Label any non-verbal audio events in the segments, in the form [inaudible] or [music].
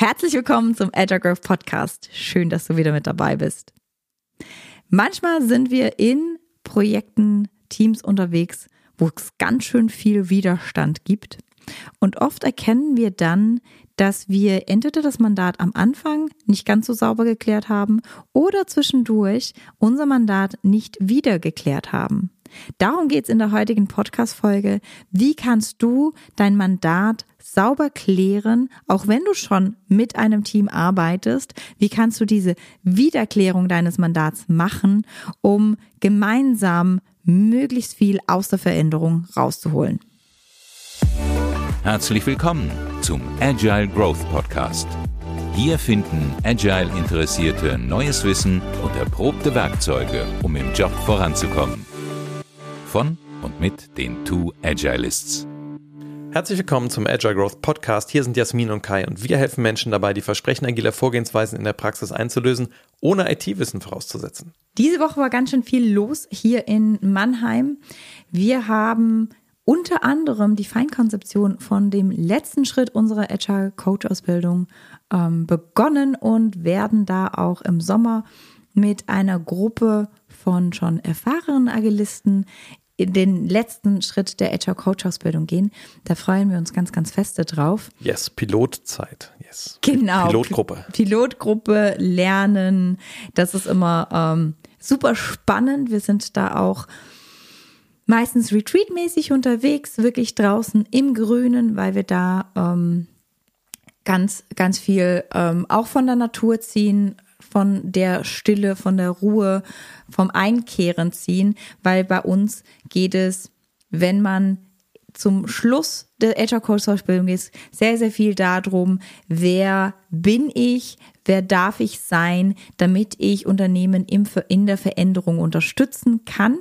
Herzlich willkommen zum Agile Growth Podcast. Schön, dass du wieder mit dabei bist. Manchmal sind wir in Projekten, Teams unterwegs, wo es ganz schön viel Widerstand gibt. Und oft erkennen wir dann, dass wir entweder das Mandat am Anfang nicht ganz so sauber geklärt haben oder zwischendurch unser Mandat nicht wieder geklärt haben. Darum geht es in der heutigen Podcast-Folge. Wie kannst du dein Mandat sauber klären, auch wenn du schon mit einem Team arbeitest? Wie kannst du diese Wiederklärung deines Mandats machen, um gemeinsam möglichst viel aus der Veränderung rauszuholen? Herzlich willkommen zum Agile Growth Podcast. Hier finden Agile-Interessierte neues Wissen und erprobte Werkzeuge, um im Job voranzukommen von und mit den Two Agilists. Herzlich willkommen zum Agile Growth Podcast. Hier sind Jasmin und Kai und wir helfen Menschen dabei, die Versprechen agiler Vorgehensweisen in der Praxis einzulösen, ohne IT-Wissen vorauszusetzen. Diese Woche war ganz schön viel los hier in Mannheim. Wir haben unter anderem die Feinkonzeption von dem letzten Schritt unserer Agile Coach Ausbildung ähm, begonnen und werden da auch im Sommer mit einer Gruppe von schon erfahrenen Agilisten in den letzten Schritt der Agile Coach Ausbildung gehen. Da freuen wir uns ganz, ganz feste drauf. Yes, Pilotzeit. Yes. Genau. Pilotgruppe. Pilotgruppe lernen. Das ist immer ähm, super spannend. Wir sind da auch meistens retreatmäßig unterwegs, wirklich draußen im Grünen, weil wir da ähm, ganz, ganz viel ähm, auch von der Natur ziehen, von der Stille, von der Ruhe, vom Einkehren ziehen, weil bei uns geht es, wenn man zum Schluss der Agile Coach Ausbildung ist sehr, sehr viel darum, wer bin ich, wer darf ich sein, damit ich Unternehmen in der Veränderung unterstützen kann.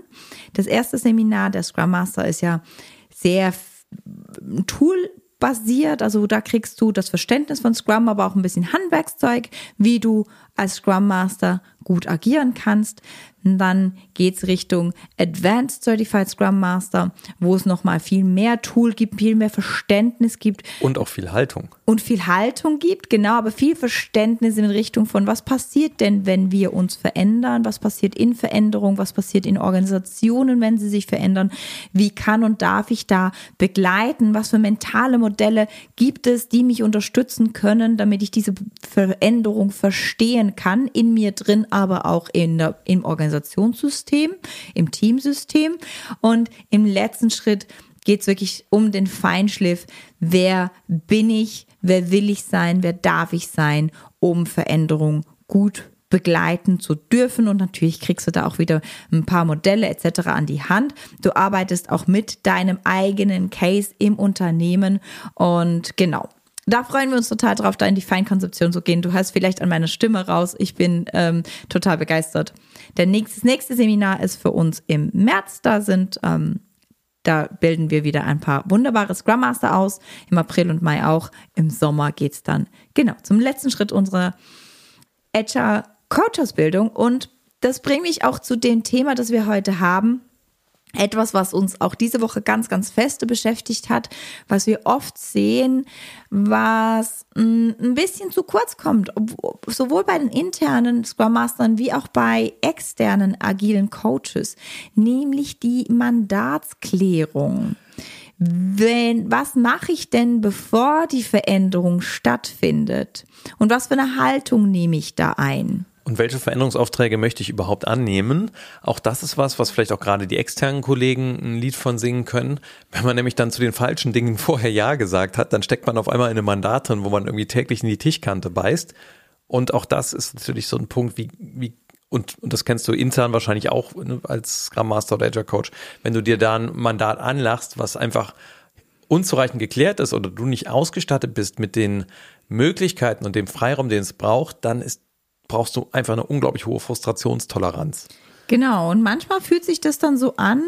Das erste Seminar der Scrum Master ist ja sehr Tool basiert. Also da kriegst du das Verständnis von Scrum, aber auch ein bisschen Handwerkszeug, wie du als Scrum Master gut agieren kannst. Dann geht's Richtung Advanced Certified Scrum Master, wo es nochmal viel mehr Tool gibt, viel mehr Verständnis gibt. Und auch viel Haltung. Und viel Haltung gibt, genau, aber viel Verständnis in Richtung von, was passiert denn, wenn wir uns verändern? Was passiert in Veränderung? Was passiert in Organisationen, wenn sie sich verändern? Wie kann und darf ich da begleiten? Was für mentale Modelle gibt es, die mich unterstützen können, damit ich diese Veränderung verstehen kann, in mir drin, aber auch in der, im Organisationssystem, im Teamsystem. Und im letzten Schritt geht es wirklich um den Feinschliff. Wer bin ich? Wer will ich sein? Wer darf ich sein, um Veränderung gut begleiten zu dürfen und natürlich kriegst du da auch wieder ein paar Modelle etc. an die Hand. Du arbeitest auch mit deinem eigenen Case im Unternehmen und genau, da freuen wir uns total drauf, da in die Feinkonzeption zu gehen. Du hörst vielleicht an meiner Stimme raus. Ich bin ähm, total begeistert. Der nächste, das nächste Seminar ist für uns im März. Da sind, ähm, da bilden wir wieder ein paar wunderbare Scrum Master aus. Im April und Mai auch. Im Sommer geht es dann genau zum letzten Schritt unserer Agile Coach Ausbildung. Und das bringt mich auch zu dem Thema, das wir heute haben etwas, was uns auch diese Woche ganz, ganz feste beschäftigt hat, was wir oft sehen, was mm, ein bisschen zu kurz kommt, sowohl bei den internen Scrum Mastern wie auch bei externen agilen Coaches, nämlich die Mandatsklärung. Wenn, was mache ich denn, bevor die Veränderung stattfindet? Und was für eine Haltung nehme ich da ein? Und welche Veränderungsaufträge möchte ich überhaupt annehmen? Auch das ist was, was vielleicht auch gerade die externen Kollegen ein Lied von singen können. Wenn man nämlich dann zu den falschen Dingen [laughs] vorher Ja gesagt hat, dann steckt man auf einmal in einem Mandat drin, wo man irgendwie täglich in die Tischkante beißt. Und auch das ist natürlich so ein Punkt, wie, wie und, und das kennst du intern wahrscheinlich auch ne, als Scrum Master oder Agile Coach, wenn du dir da ein Mandat anlachst, was einfach unzureichend geklärt ist oder du nicht ausgestattet bist mit den Möglichkeiten und dem Freiraum, den es braucht, dann ist brauchst du einfach eine unglaublich hohe Frustrationstoleranz. Genau, und manchmal fühlt sich das dann so an,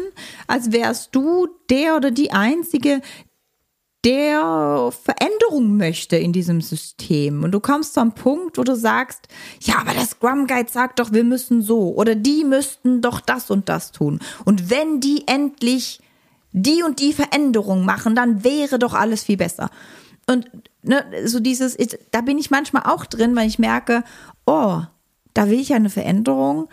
als wärst du der oder die Einzige, der Veränderung möchte in diesem System. Und du kommst zu einem Punkt, wo du sagst, ja, aber der Scrum Guide sagt doch, wir müssen so oder die müssten doch das und das tun. Und wenn die endlich die und die Veränderung machen, dann wäre doch alles viel besser. Und ne, so dieses, da bin ich manchmal auch drin, weil ich merke, oh, da will ich eine Veränderung,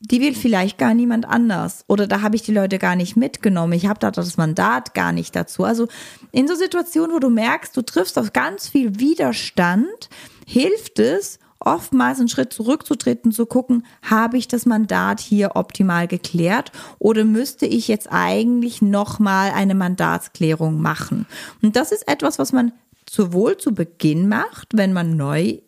die will vielleicht gar niemand anders. Oder da habe ich die Leute gar nicht mitgenommen. Ich habe da das Mandat gar nicht dazu. Also in so Situationen, wo du merkst, du triffst auf ganz viel Widerstand, hilft es, oftmals einen Schritt zurückzutreten, zu gucken, habe ich das Mandat hier optimal geklärt oder müsste ich jetzt eigentlich nochmal eine Mandatsklärung machen? Und das ist etwas, was man sowohl zu Beginn macht, wenn man neu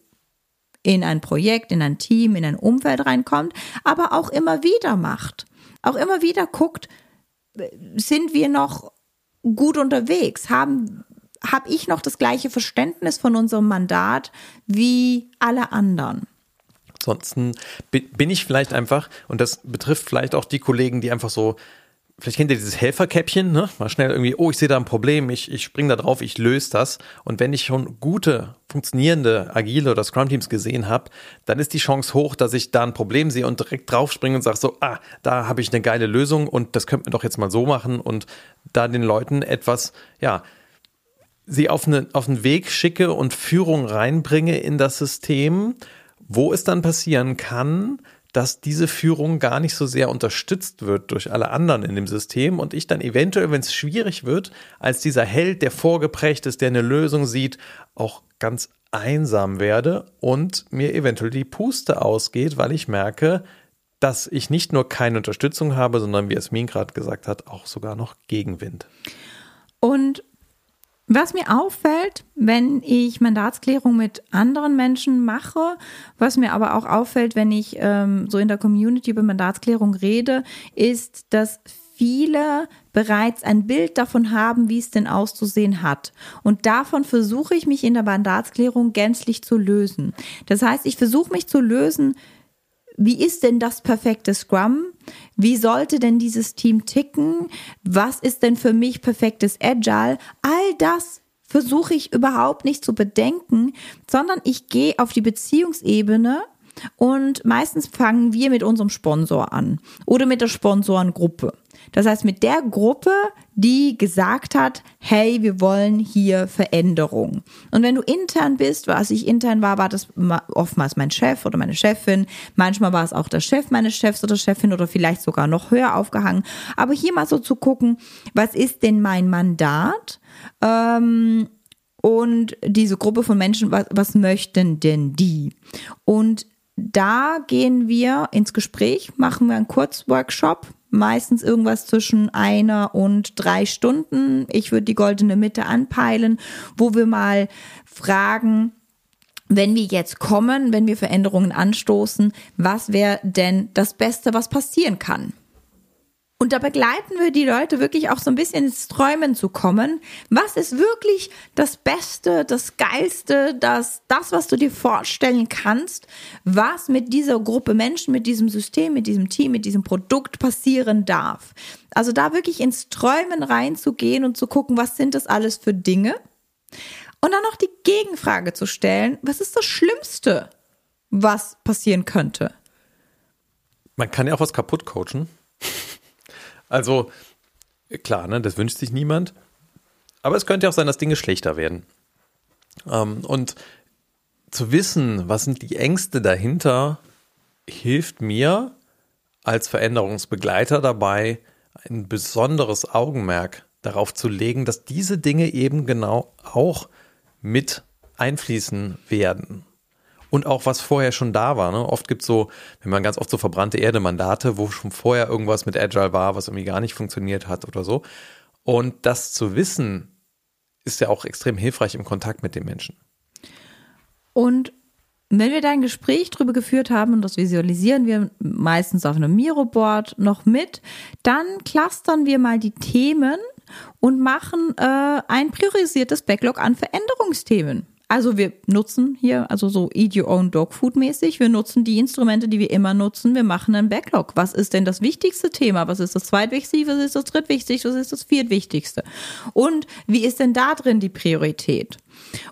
in ein Projekt, in ein Team, in ein Umfeld reinkommt, aber auch immer wieder macht. Auch immer wieder guckt, sind wir noch gut unterwegs? Haben habe ich noch das gleiche Verständnis von unserem Mandat wie alle anderen. Ansonsten bin ich vielleicht einfach, und das betrifft vielleicht auch die Kollegen, die einfach so, vielleicht kennt ihr dieses Helferkäppchen, ne? Mal schnell irgendwie, oh, ich sehe da ein Problem, ich, ich springe da drauf, ich löse das. Und wenn ich schon gute, funktionierende, agile oder Scrum-Teams gesehen habe, dann ist die Chance hoch, dass ich da ein Problem sehe und direkt draufspringe und sage so, ah, da habe ich eine geile Lösung und das könnten wir doch jetzt mal so machen und da den Leuten etwas, ja, sie auf, eine, auf einen Weg schicke und Führung reinbringe in das System, wo es dann passieren kann, dass diese Führung gar nicht so sehr unterstützt wird durch alle anderen in dem System und ich dann eventuell, wenn es schwierig wird, als dieser Held, der vorgeprägt ist, der eine Lösung sieht, auch ganz einsam werde und mir eventuell die Puste ausgeht, weil ich merke, dass ich nicht nur keine Unterstützung habe, sondern wie Esmin gerade gesagt hat, auch sogar noch Gegenwind. Und was mir auffällt, wenn ich Mandatsklärung mit anderen Menschen mache, was mir aber auch auffällt, wenn ich ähm, so in der Community über Mandatsklärung rede, ist, dass viele bereits ein Bild davon haben, wie es denn auszusehen hat. Und davon versuche ich mich in der Mandatsklärung gänzlich zu lösen. Das heißt, ich versuche mich zu lösen, wie ist denn das perfekte Scrum? Wie sollte denn dieses Team ticken? Was ist denn für mich perfektes Agile? All das versuche ich überhaupt nicht zu bedenken, sondern ich gehe auf die Beziehungsebene und meistens fangen wir mit unserem Sponsor an oder mit der Sponsorengruppe. Das heißt, mit der Gruppe, die gesagt hat, hey, wir wollen hier Veränderung. Und wenn du intern bist, was ich intern war, war das oftmals mein Chef oder meine Chefin. Manchmal war es auch der Chef meines Chefs oder Chefin oder vielleicht sogar noch höher aufgehangen. Aber hier mal so zu gucken, was ist denn mein Mandat? Ähm, und diese Gruppe von Menschen, was, was möchten denn die? Und da gehen wir ins Gespräch, machen wir einen Kurzworkshop, meistens irgendwas zwischen einer und drei Stunden. Ich würde die goldene Mitte anpeilen, wo wir mal fragen, wenn wir jetzt kommen, wenn wir Veränderungen anstoßen, was wäre denn das Beste, was passieren kann? Und da begleiten wir die Leute wirklich auch so ein bisschen ins Träumen zu kommen. Was ist wirklich das Beste, das Geilste, das, das, was du dir vorstellen kannst, was mit dieser Gruppe Menschen, mit diesem System, mit diesem Team, mit diesem Produkt passieren darf? Also da wirklich ins Träumen reinzugehen und zu gucken, was sind das alles für Dinge? Und dann noch die Gegenfrage zu stellen, was ist das Schlimmste, was passieren könnte? Man kann ja auch was kaputt coachen. Also, klar, ne, das wünscht sich niemand. Aber es könnte auch sein, dass Dinge schlechter werden. Ähm, und zu wissen, was sind die Ängste dahinter, hilft mir als Veränderungsbegleiter dabei, ein besonderes Augenmerk darauf zu legen, dass diese Dinge eben genau auch mit einfließen werden und auch was vorher schon da war. Ne? Oft gibt es so, wenn man ganz oft so verbrannte Erde-Mandate, wo schon vorher irgendwas mit Agile war, was irgendwie gar nicht funktioniert hat oder so. Und das zu wissen, ist ja auch extrem hilfreich im Kontakt mit den Menschen. Und wenn wir da ein Gespräch drüber geführt haben, und das visualisieren wir meistens auf einem Miro-Board noch mit, dann clustern wir mal die Themen und machen äh, ein priorisiertes Backlog an Veränderungsthemen. Also wir nutzen hier, also so Eat Your Own Dog Food mäßig, wir nutzen die Instrumente, die wir immer nutzen. Wir machen einen Backlog. Was ist denn das wichtigste Thema? Was ist das zweitwichtigste? Was ist das drittwichtigste? Was ist das viertwichtigste? Und wie ist denn da drin die Priorität?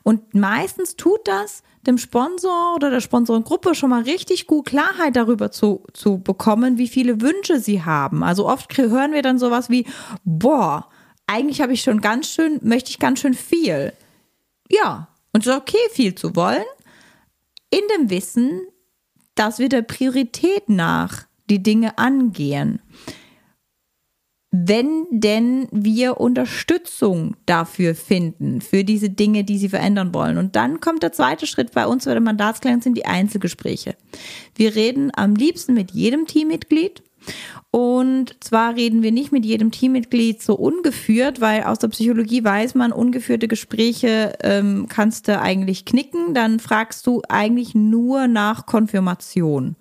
Und meistens tut das dem Sponsor oder der Sponsorengruppe schon mal richtig gut Klarheit darüber zu, zu bekommen, wie viele Wünsche sie haben. Also oft hören wir dann sowas wie, boah, eigentlich habe ich schon ganz schön, möchte ich ganz schön viel Ja, und es ist okay, viel zu wollen, in dem Wissen, dass wir der Priorität nach die Dinge angehen. Wenn denn wir Unterstützung dafür finden, für diese Dinge, die sie verändern wollen. Und dann kommt der zweite Schritt bei uns bei der Mandatsklärung sind die Einzelgespräche. Wir reden am liebsten mit jedem Teammitglied und zwar reden wir nicht mit jedem Teammitglied so ungeführt, weil aus der Psychologie weiß man, ungeführte Gespräche ähm, kannst du eigentlich knicken. Dann fragst du eigentlich nur nach Konfirmation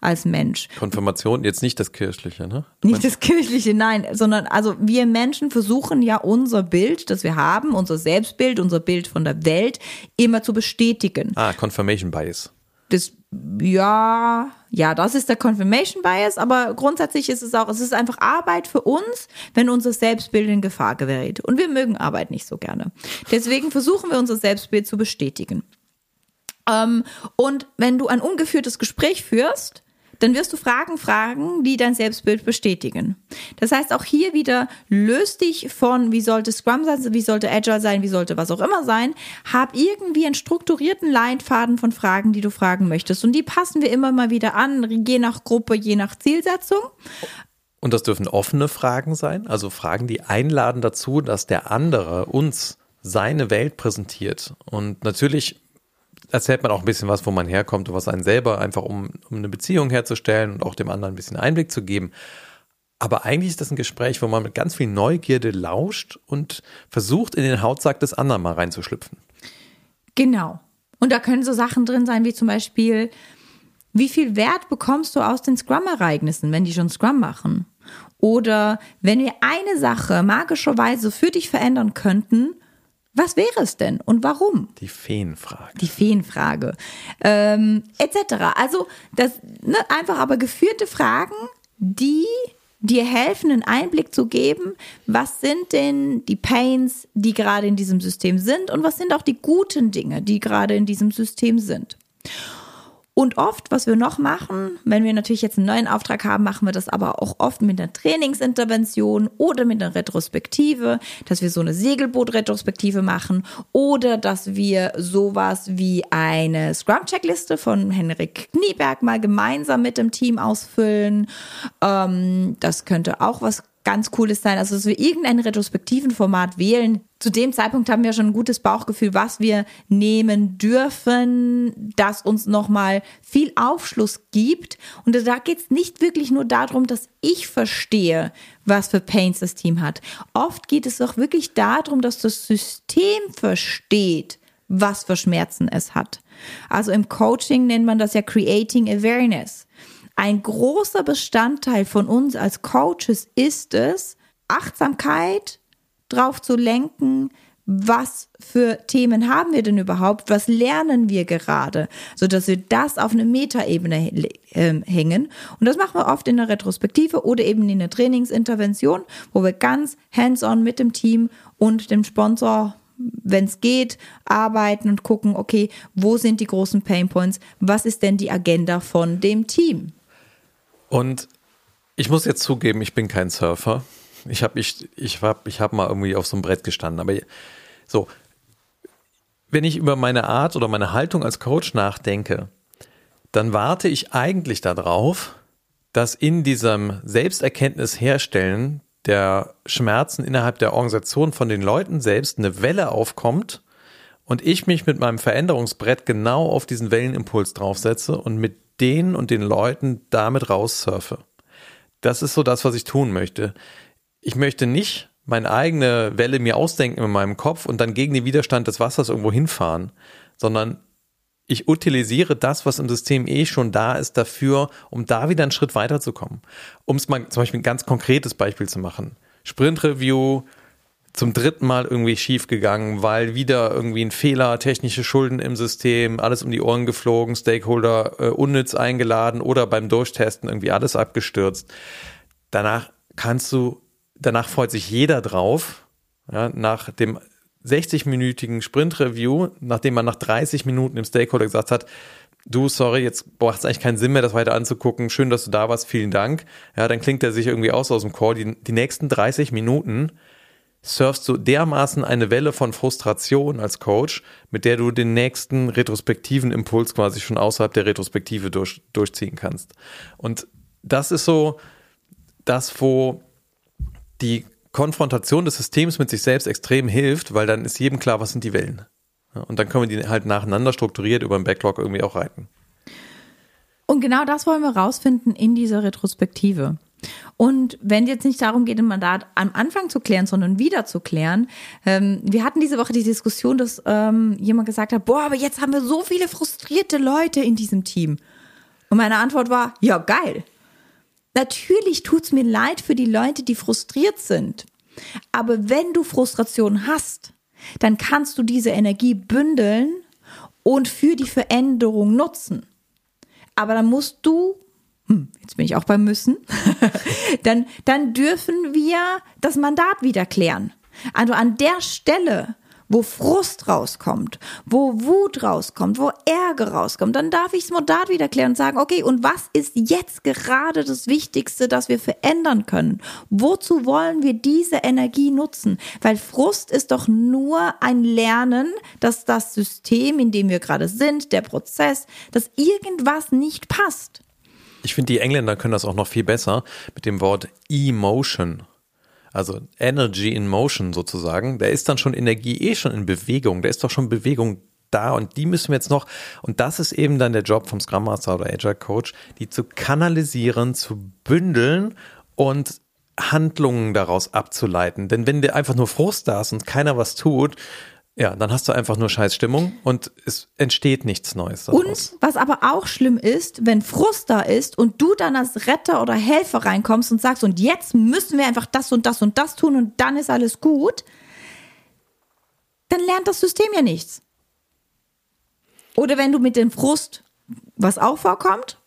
als Mensch. Konfirmation, jetzt nicht das Kirchliche, ne? Nicht das Kirchliche, nein, sondern also wir Menschen versuchen ja unser Bild, das wir haben, unser Selbstbild, unser Bild von der Welt immer zu bestätigen. Ah, Confirmation Bias. Das ja, ja, das ist der Confirmation Bias, aber grundsätzlich ist es auch, es ist einfach Arbeit für uns, wenn unser Selbstbild in Gefahr gerät. Und wir mögen Arbeit nicht so gerne. Deswegen versuchen wir unser Selbstbild zu bestätigen. Ähm, und wenn du ein ungeführtes Gespräch führst, dann wirst du Fragen fragen, die dein Selbstbild bestätigen. Das heißt, auch hier wieder löst dich von, wie sollte Scrum sein, wie sollte Agile sein, wie sollte was auch immer sein. Hab irgendwie einen strukturierten Leitfaden von Fragen, die du fragen möchtest. Und die passen wir immer mal wieder an, je nach Gruppe, je nach Zielsetzung. Und das dürfen offene Fragen sein, also Fragen, die einladen dazu, dass der andere uns seine Welt präsentiert. Und natürlich erzählt man auch ein bisschen was, wo man herkommt und was einen selber einfach, um, um eine Beziehung herzustellen und auch dem anderen ein bisschen Einblick zu geben. Aber eigentlich ist das ein Gespräch, wo man mit ganz viel Neugierde lauscht und versucht, in den Hautsack des anderen mal reinzuschlüpfen. Genau. Und da können so Sachen drin sein, wie zum Beispiel, wie viel Wert bekommst du aus den Scrum-Ereignissen, wenn die schon Scrum machen? Oder wenn wir eine Sache magischerweise für dich verändern könnten, was wäre es denn und warum? Die Feenfrage. Die Feenfrage. Ähm, etc. Also das ne, einfach aber geführte Fragen, die dir helfen, einen Einblick zu geben, was sind denn die Pains, die gerade in diesem System sind und was sind auch die guten Dinge, die gerade in diesem System sind. Und oft, was wir noch machen, wenn wir natürlich jetzt einen neuen Auftrag haben, machen wir das aber auch oft mit einer Trainingsintervention oder mit einer Retrospektive, dass wir so eine Segelboot-Retrospektive machen oder dass wir sowas wie eine Scrum-Checkliste von Henrik Knieberg mal gemeinsam mit dem Team ausfüllen. Ähm, das könnte auch was ganz cooles sein. Also, dass wir irgendein retrospektiven Format wählen. Zu dem Zeitpunkt haben wir schon ein gutes Bauchgefühl, was wir nehmen dürfen, das uns nochmal viel Aufschluss gibt. Und da geht es nicht wirklich nur darum, dass ich verstehe, was für Pains das Team hat. Oft geht es auch wirklich darum, dass das System versteht, was für Schmerzen es hat. Also im Coaching nennt man das ja Creating Awareness ein großer Bestandteil von uns als Coaches ist es, Achtsamkeit drauf zu lenken, was für Themen haben wir denn überhaupt? Was lernen wir gerade? So dass wir das auf eine Metaebene äh, hängen. Und das machen wir oft in der Retrospektive oder eben in der Trainingsintervention, wo wir ganz hands-on mit dem Team und dem Sponsor wenn es geht, arbeiten und gucken, okay, wo sind die großen Painpoints? Was ist denn die Agenda von dem Team? Und ich muss jetzt zugeben, ich bin kein Surfer. Ich habe ich, ich hab, ich hab mal irgendwie auf so einem Brett gestanden. Aber so, wenn ich über meine Art oder meine Haltung als Coach nachdenke, dann warte ich eigentlich darauf, dass in diesem Selbsterkenntnis herstellen der Schmerzen innerhalb der Organisation von den Leuten selbst eine Welle aufkommt und ich mich mit meinem Veränderungsbrett genau auf diesen Wellenimpuls draufsetze und mit denen und den Leuten damit raussurfe. Das ist so das, was ich tun möchte. Ich möchte nicht meine eigene Welle mir ausdenken in meinem Kopf und dann gegen den Widerstand des Wassers irgendwo hinfahren, sondern ich utilisiere das, was im System eh schon da ist, dafür, um da wieder einen Schritt weiterzukommen. Um es mal zum Beispiel ein ganz konkretes Beispiel zu machen. Sprint Review, zum dritten Mal irgendwie schief gegangen, weil wieder irgendwie ein Fehler, technische Schulden im System, alles um die Ohren geflogen, Stakeholder äh, unnütz eingeladen oder beim Durchtesten irgendwie alles abgestürzt. Danach kannst du, danach freut sich jeder drauf, ja, nach dem 60-minütigen Sprint-Review, nachdem man nach 30 Minuten dem Stakeholder gesagt hat, du, sorry, jetzt macht es eigentlich keinen Sinn mehr, das weiter anzugucken. Schön, dass du da warst, vielen Dank. Ja, dann klingt er sich irgendwie aus aus dem Call. Die, die nächsten 30 Minuten surfst du dermaßen eine Welle von Frustration als Coach, mit der du den nächsten retrospektiven Impuls quasi schon außerhalb der Retrospektive durch, durchziehen kannst. Und das ist so das, wo die Konfrontation des Systems mit sich selbst extrem hilft, weil dann ist jedem klar, was sind die Wellen. Und dann können wir die halt nacheinander strukturiert über den Backlog irgendwie auch reiten. Und genau das wollen wir rausfinden in dieser Retrospektive. Und wenn jetzt nicht darum geht, ein Mandat am Anfang zu klären, sondern wieder zu klären, ähm, wir hatten diese Woche die Diskussion, dass ähm, jemand gesagt hat, boah, aber jetzt haben wir so viele frustrierte Leute in diesem Team. Und meine Antwort war, ja, geil. Natürlich tut's mir leid für die Leute, die frustriert sind. Aber wenn du Frustration hast, dann kannst du diese Energie bündeln und für die Veränderung nutzen. Aber dann musst du, hm, jetzt bin ich auch beim Müssen, [laughs] dann, dann dürfen wir das Mandat wieder klären. Also an der Stelle, wo Frust rauskommt, wo Wut rauskommt, wo Ärger rauskommt, dann darf ich das Mandat wieder klären und sagen, okay, und was ist jetzt gerade das Wichtigste, das wir verändern können? Wozu wollen wir diese Energie nutzen? Weil Frust ist doch nur ein Lernen, dass das System, in dem wir gerade sind, der Prozess, dass irgendwas nicht passt. Ich finde, die Engländer können das auch noch viel besser mit dem Wort Emotion also Energy in Motion sozusagen, da ist dann schon Energie eh schon in Bewegung, da ist doch schon Bewegung da und die müssen wir jetzt noch, und das ist eben dann der Job vom Scrum Master oder Agile Coach, die zu kanalisieren, zu bündeln und Handlungen daraus abzuleiten. Denn wenn dir einfach nur Frust da ist und keiner was tut, ja, dann hast du einfach nur Scheißstimmung und es entsteht nichts Neues. Daraus. Und was aber auch schlimm ist, wenn Frust da ist und du dann als Retter oder Helfer reinkommst und sagst, und jetzt müssen wir einfach das und das und das tun und dann ist alles gut, dann lernt das System ja nichts. Oder wenn du mit dem Frust, was auch vorkommt,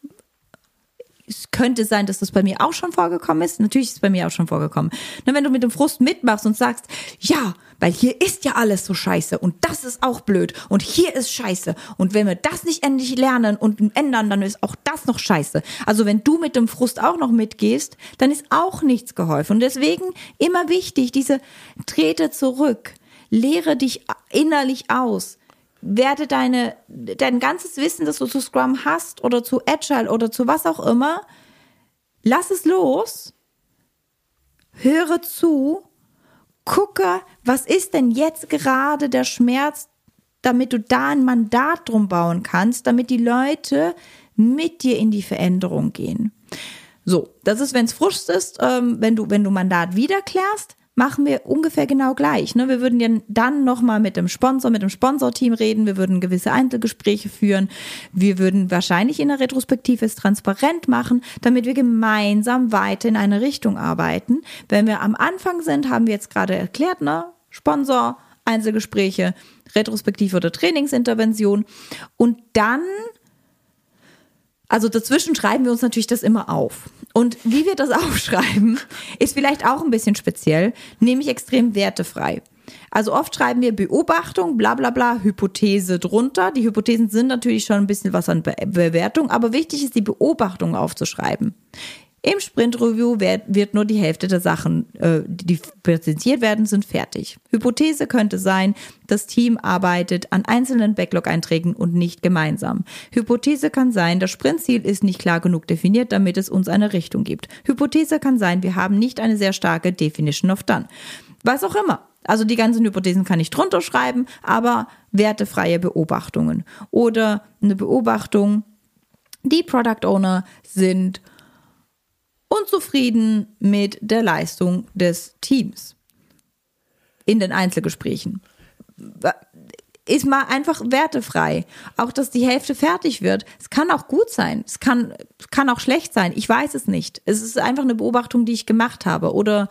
es könnte sein, dass das bei mir auch schon vorgekommen ist. Natürlich ist es bei mir auch schon vorgekommen. Nur wenn du mit dem Frust mitmachst und sagst, ja, weil hier ist ja alles so scheiße und das ist auch blöd und hier ist scheiße und wenn wir das nicht endlich lernen und ändern, dann ist auch das noch scheiße. Also wenn du mit dem Frust auch noch mitgehst, dann ist auch nichts geholfen. Und deswegen immer wichtig, diese trete zurück, lehre dich innerlich aus werde deine, dein ganzes Wissen, das du zu Scrum hast oder zu Agile oder zu was auch immer, lass es los, höre zu, gucke, was ist denn jetzt gerade der Schmerz, damit du da ein Mandat drum bauen kannst, damit die Leute mit dir in die Veränderung gehen. So, das ist, wenn es Frust ist, ähm, wenn du, wenn du Mandat wiederklärst, machen wir ungefähr genau gleich. Ne? Wir würden dann nochmal mit dem Sponsor, mit dem Sponsorteam reden, wir würden gewisse Einzelgespräche führen, wir würden wahrscheinlich in der Retrospektive es transparent machen, damit wir gemeinsam weiter in eine Richtung arbeiten. Wenn wir am Anfang sind, haben wir jetzt gerade erklärt, ne? Sponsor, Einzelgespräche, Retrospektive oder Trainingsintervention und dann also dazwischen schreiben wir uns natürlich das immer auf. Und wie wir das [laughs] aufschreiben, ist vielleicht auch ein bisschen speziell, nämlich extrem wertefrei. Also oft schreiben wir Beobachtung, bla bla bla, Hypothese drunter. Die Hypothesen sind natürlich schon ein bisschen was an Be Bewertung, aber wichtig ist, die Beobachtung aufzuschreiben. Im Sprint-Review wird nur die Hälfte der Sachen, äh, die präsentiert werden, sind fertig. Hypothese könnte sein, das Team arbeitet an einzelnen Backlog-Einträgen und nicht gemeinsam. Hypothese kann sein, das Sprintziel ist nicht klar genug definiert, damit es uns eine Richtung gibt. Hypothese kann sein, wir haben nicht eine sehr starke Definition of Done. Was auch immer. Also die ganzen Hypothesen kann ich drunter schreiben, aber wertefreie Beobachtungen. Oder eine Beobachtung, die Product Owner sind unzufrieden mit der Leistung des Teams in den Einzelgesprächen. Ist mal einfach wertefrei. Auch, dass die Hälfte fertig wird. Es kann auch gut sein. Es kann, kann auch schlecht sein. Ich weiß es nicht. Es ist einfach eine Beobachtung, die ich gemacht habe. Oder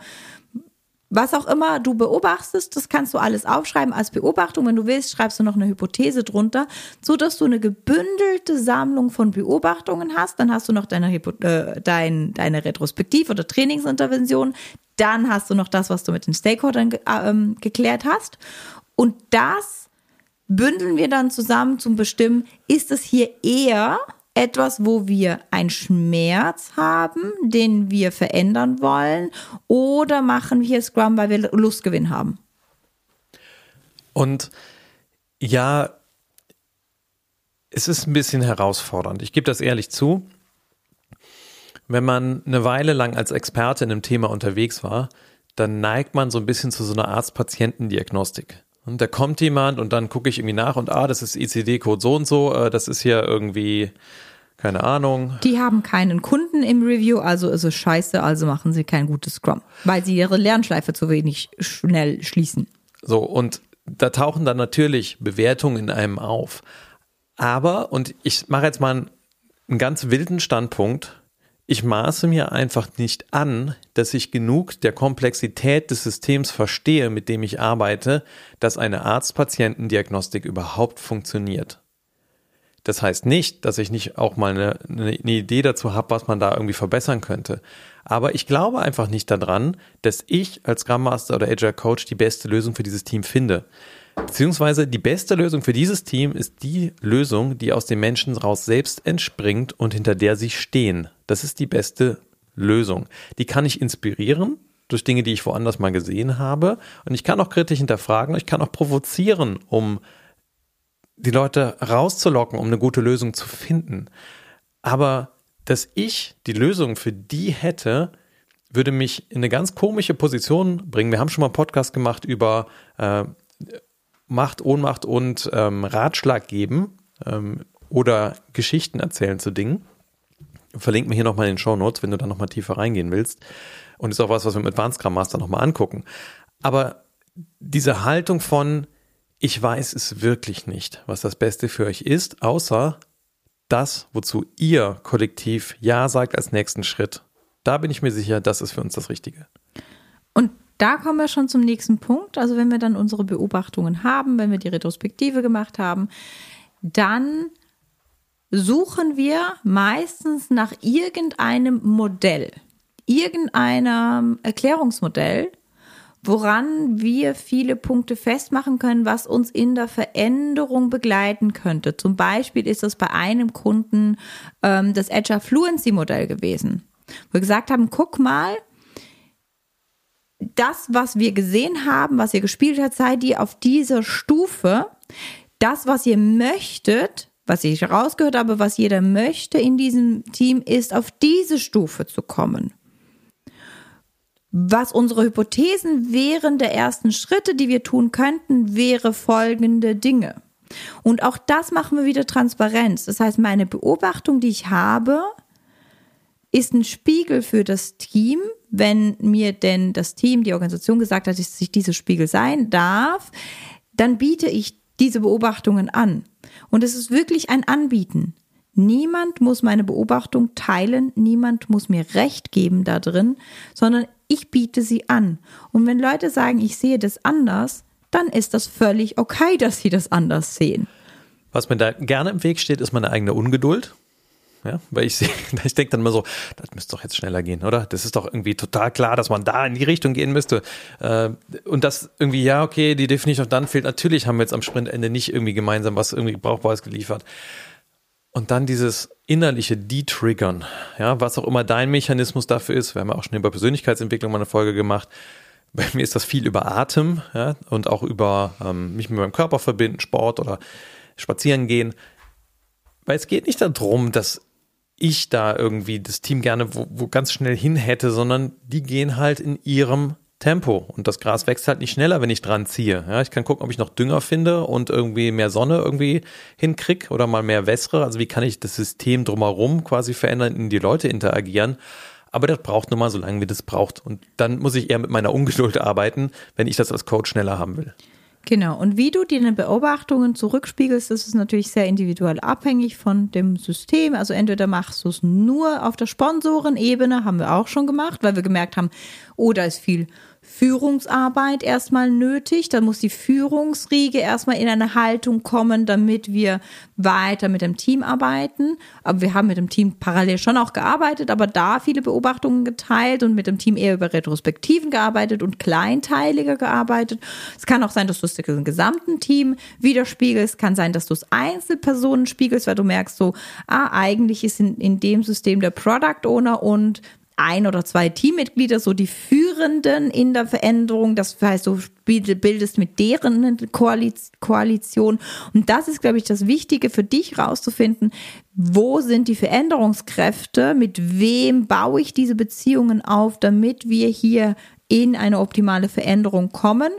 was auch immer du beobachtest, das kannst du alles aufschreiben als Beobachtung. Wenn du willst, schreibst du noch eine Hypothese drunter, so dass du eine gebündelte Sammlung von Beobachtungen hast. Dann hast du noch deine, äh, dein, deine Retrospektiv- oder Trainingsintervention. Dann hast du noch das, was du mit den Stakeholdern ge äh, geklärt hast. Und das bündeln wir dann zusammen zum Bestimmen, ist es hier eher etwas, wo wir einen Schmerz haben, den wir verändern wollen, oder machen wir Scrum, weil wir Lustgewinn haben? Und ja, es ist ein bisschen herausfordernd. Ich gebe das ehrlich zu. Wenn man eine Weile lang als Experte in einem Thema unterwegs war, dann neigt man so ein bisschen zu so einer Arzt-Patienten-Diagnostik. Und da kommt jemand und dann gucke ich irgendwie nach und ah, das ist ICD-Code so und so, äh, das ist hier irgendwie, keine Ahnung. Die haben keinen Kunden im Review, also ist es scheiße, also machen sie kein gutes Scrum, weil sie ihre Lernschleife zu wenig schnell schließen. So, und da tauchen dann natürlich Bewertungen in einem auf. Aber, und ich mache jetzt mal einen, einen ganz wilden Standpunkt, ich maße mir einfach nicht an, dass ich genug der Komplexität des Systems verstehe, mit dem ich arbeite, dass eine Arzt-Patienten-Diagnostik überhaupt funktioniert. Das heißt nicht, dass ich nicht auch mal eine, eine Idee dazu habe, was man da irgendwie verbessern könnte. Aber ich glaube einfach nicht daran, dass ich als Scrum Master oder Agile Coach die beste Lösung für dieses Team finde. Beziehungsweise die beste Lösung für dieses Team ist die Lösung, die aus den Menschen raus selbst entspringt und hinter der sie stehen. Das ist die beste Lösung. Die kann ich inspirieren durch Dinge, die ich woanders mal gesehen habe. Und ich kann auch kritisch hinterfragen, ich kann auch provozieren, um die Leute rauszulocken, um eine gute Lösung zu finden. Aber dass ich die Lösung für die hätte, würde mich in eine ganz komische Position bringen. Wir haben schon mal einen Podcast gemacht über äh, Macht, Ohnmacht und ähm, Ratschlag geben ähm, oder Geschichten erzählen zu Dingen. Verlinkt mir hier nochmal in den Show Notes, wenn du da nochmal tiefer reingehen willst. Und ist auch was, was wir mit Advanced Scrum Master nochmal angucken. Aber diese Haltung von, ich weiß es wirklich nicht, was das Beste für euch ist, außer das, wozu ihr kollektiv Ja sagt als nächsten Schritt. Da bin ich mir sicher, das ist für uns das Richtige. Und da kommen wir schon zum nächsten Punkt. Also wenn wir dann unsere Beobachtungen haben, wenn wir die Retrospektive gemacht haben, dann suchen wir meistens nach irgendeinem Modell, irgendeinem Erklärungsmodell, woran wir viele Punkte festmachen können, was uns in der Veränderung begleiten könnte. Zum Beispiel ist das bei einem Kunden ähm, das Agile Fluency Modell gewesen, wo wir gesagt haben, guck mal, das, was wir gesehen haben, was ihr gespielt habt, seid ihr auf dieser Stufe. Das, was ihr möchtet, was ich rausgehört habe, was jeder möchte in diesem Team, ist auf diese Stufe zu kommen. Was unsere Hypothesen wären der ersten Schritte, die wir tun könnten, wäre folgende Dinge. Und auch das machen wir wieder Transparenz. Das heißt, meine Beobachtung, die ich habe, ist ein Spiegel für das Team, wenn mir denn das Team, die Organisation gesagt hat, dass ich diese Spiegel sein darf, dann biete ich diese Beobachtungen an. Und es ist wirklich ein Anbieten. Niemand muss meine Beobachtung teilen, niemand muss mir Recht geben da drin, sondern ich biete sie an. Und wenn Leute sagen, ich sehe das anders, dann ist das völlig okay, dass sie das anders sehen. Was mir da gerne im Weg steht, ist meine eigene Ungeduld. Ja, weil ich, [laughs] ich denke dann immer so, das müsste doch jetzt schneller gehen, oder? Das ist doch irgendwie total klar, dass man da in die Richtung gehen müsste. Äh, und das irgendwie, ja, okay, die Definition dann fehlt. Natürlich haben wir jetzt am Sprintende nicht irgendwie gemeinsam was irgendwie Brauchbares geliefert. Und dann dieses innerliche Detriggern, ja, was auch immer dein Mechanismus dafür ist. Wir haben ja auch schon über Persönlichkeitsentwicklung mal eine Folge gemacht. Bei mir ist das viel über Atem, ja, und auch über ähm, mich mit meinem Körper verbinden, Sport oder spazieren gehen. Weil es geht nicht darum, dass ich da irgendwie das Team gerne wo, wo ganz schnell hin hätte, sondern die gehen halt in ihrem Tempo und das Gras wächst halt nicht schneller, wenn ich dran ziehe. Ja, ich kann gucken, ob ich noch Dünger finde und irgendwie mehr Sonne irgendwie hinkrieg oder mal mehr wässere. Also wie kann ich das System drumherum quasi verändern, in die Leute interagieren. Aber das braucht nun mal so lange, wie das braucht. Und dann muss ich eher mit meiner Ungeduld [laughs] arbeiten, wenn ich das als Coach schneller haben will. Genau. Und wie du deine Beobachtungen zurückspiegelst, das ist natürlich sehr individuell abhängig von dem System. Also entweder machst du es nur auf der Sponsorenebene, haben wir auch schon gemacht, weil wir gemerkt haben, oh, da ist viel Führungsarbeit erstmal nötig. Da muss die Führungsriege erstmal in eine Haltung kommen, damit wir weiter mit dem Team arbeiten. Aber wir haben mit dem Team parallel schon auch gearbeitet, aber da viele Beobachtungen geteilt und mit dem Team eher über Retrospektiven gearbeitet und kleinteiliger gearbeitet. Es kann auch sein, dass du es dem gesamten Team widerspiegelst. Es kann sein, dass du es Einzelpersonen spiegelst, weil du merkst so, ah, eigentlich ist in, in dem System der Product Owner und ein oder zwei Teammitglieder, so die Führenden in der Veränderung. Das heißt, du bildest mit deren Koalition. Und das ist, glaube ich, das Wichtige für dich rauszufinden. Wo sind die Veränderungskräfte? Mit wem baue ich diese Beziehungen auf, damit wir hier in eine optimale Veränderung kommen?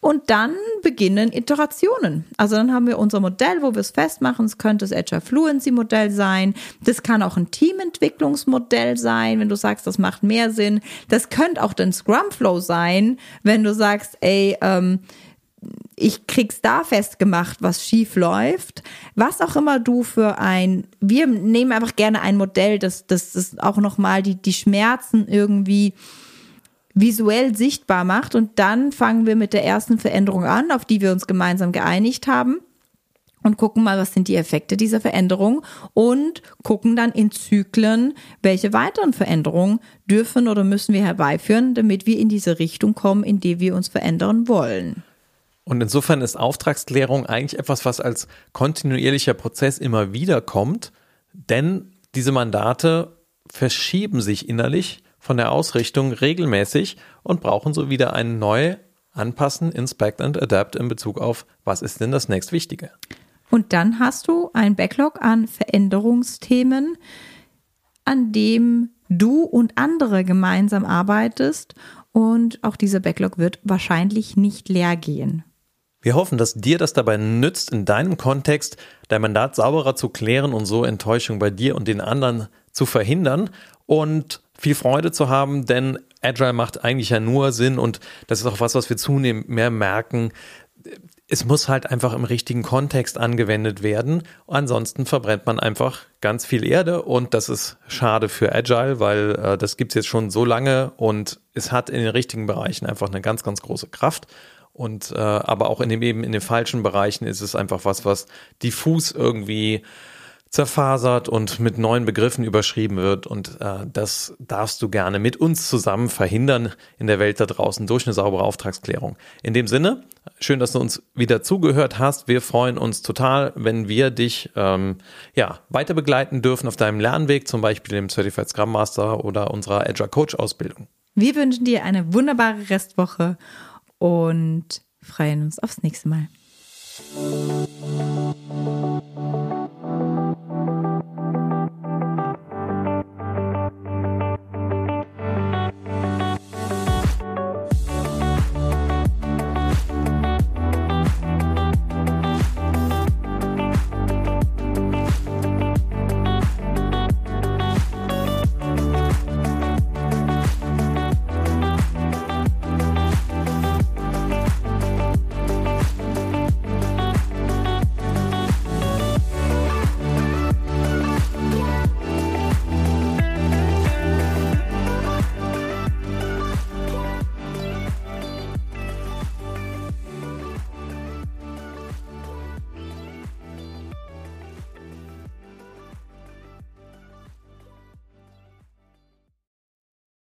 Und dann beginnen Iterationen. Also dann haben wir unser Modell, wo wir es festmachen. Es könnte das Agile Fluency Modell sein. Das kann auch ein Teamentwicklungsmodell sein, wenn du sagst, das macht mehr Sinn. Das könnte auch den Scrum Flow sein, wenn du sagst, ey, ähm, ich krieg's da festgemacht, was schief läuft. Was auch immer du für ein, wir nehmen einfach gerne ein Modell, das, das, das auch nochmal die, die Schmerzen irgendwie visuell sichtbar macht. Und dann fangen wir mit der ersten Veränderung an, auf die wir uns gemeinsam geeinigt haben. Und gucken mal, was sind die Effekte dieser Veränderung und gucken dann in Zyklen, welche weiteren Veränderungen dürfen oder müssen wir herbeiführen, damit wir in diese Richtung kommen, in die wir uns verändern wollen. Und insofern ist Auftragsklärung eigentlich etwas, was als kontinuierlicher Prozess immer wieder kommt, denn diese Mandate verschieben sich innerlich von der Ausrichtung regelmäßig und brauchen so wieder ein neu anpassen, inspect and adapt in Bezug auf, was ist denn das nächst Wichtige. Und dann hast du ein Backlog an Veränderungsthemen, an dem du und andere gemeinsam arbeitest. Und auch dieser Backlog wird wahrscheinlich nicht leer gehen. Wir hoffen, dass dir das dabei nützt, in deinem Kontext dein Mandat sauberer zu klären und so Enttäuschung bei dir und den anderen zu verhindern. Und viel Freude zu haben, denn Agile macht eigentlich ja nur Sinn und das ist auch was, was wir zunehmend mehr merken. Es muss halt einfach im richtigen Kontext angewendet werden. Ansonsten verbrennt man einfach ganz viel Erde und das ist schade für Agile, weil äh, das gibt's jetzt schon so lange und es hat in den richtigen Bereichen einfach eine ganz, ganz große Kraft. Und äh, aber auch in dem eben in den falschen Bereichen ist es einfach was, was diffus irgendwie zerfasert und mit neuen Begriffen überschrieben wird. Und äh, das darfst du gerne mit uns zusammen verhindern in der Welt da draußen durch eine saubere Auftragsklärung. In dem Sinne, schön, dass du uns wieder zugehört hast. Wir freuen uns total, wenn wir dich ähm, ja, weiter begleiten dürfen auf deinem Lernweg, zum Beispiel dem Certified Scrum Master oder unserer Agile Coach Ausbildung. Wir wünschen dir eine wunderbare Restwoche und freuen uns aufs nächste Mal.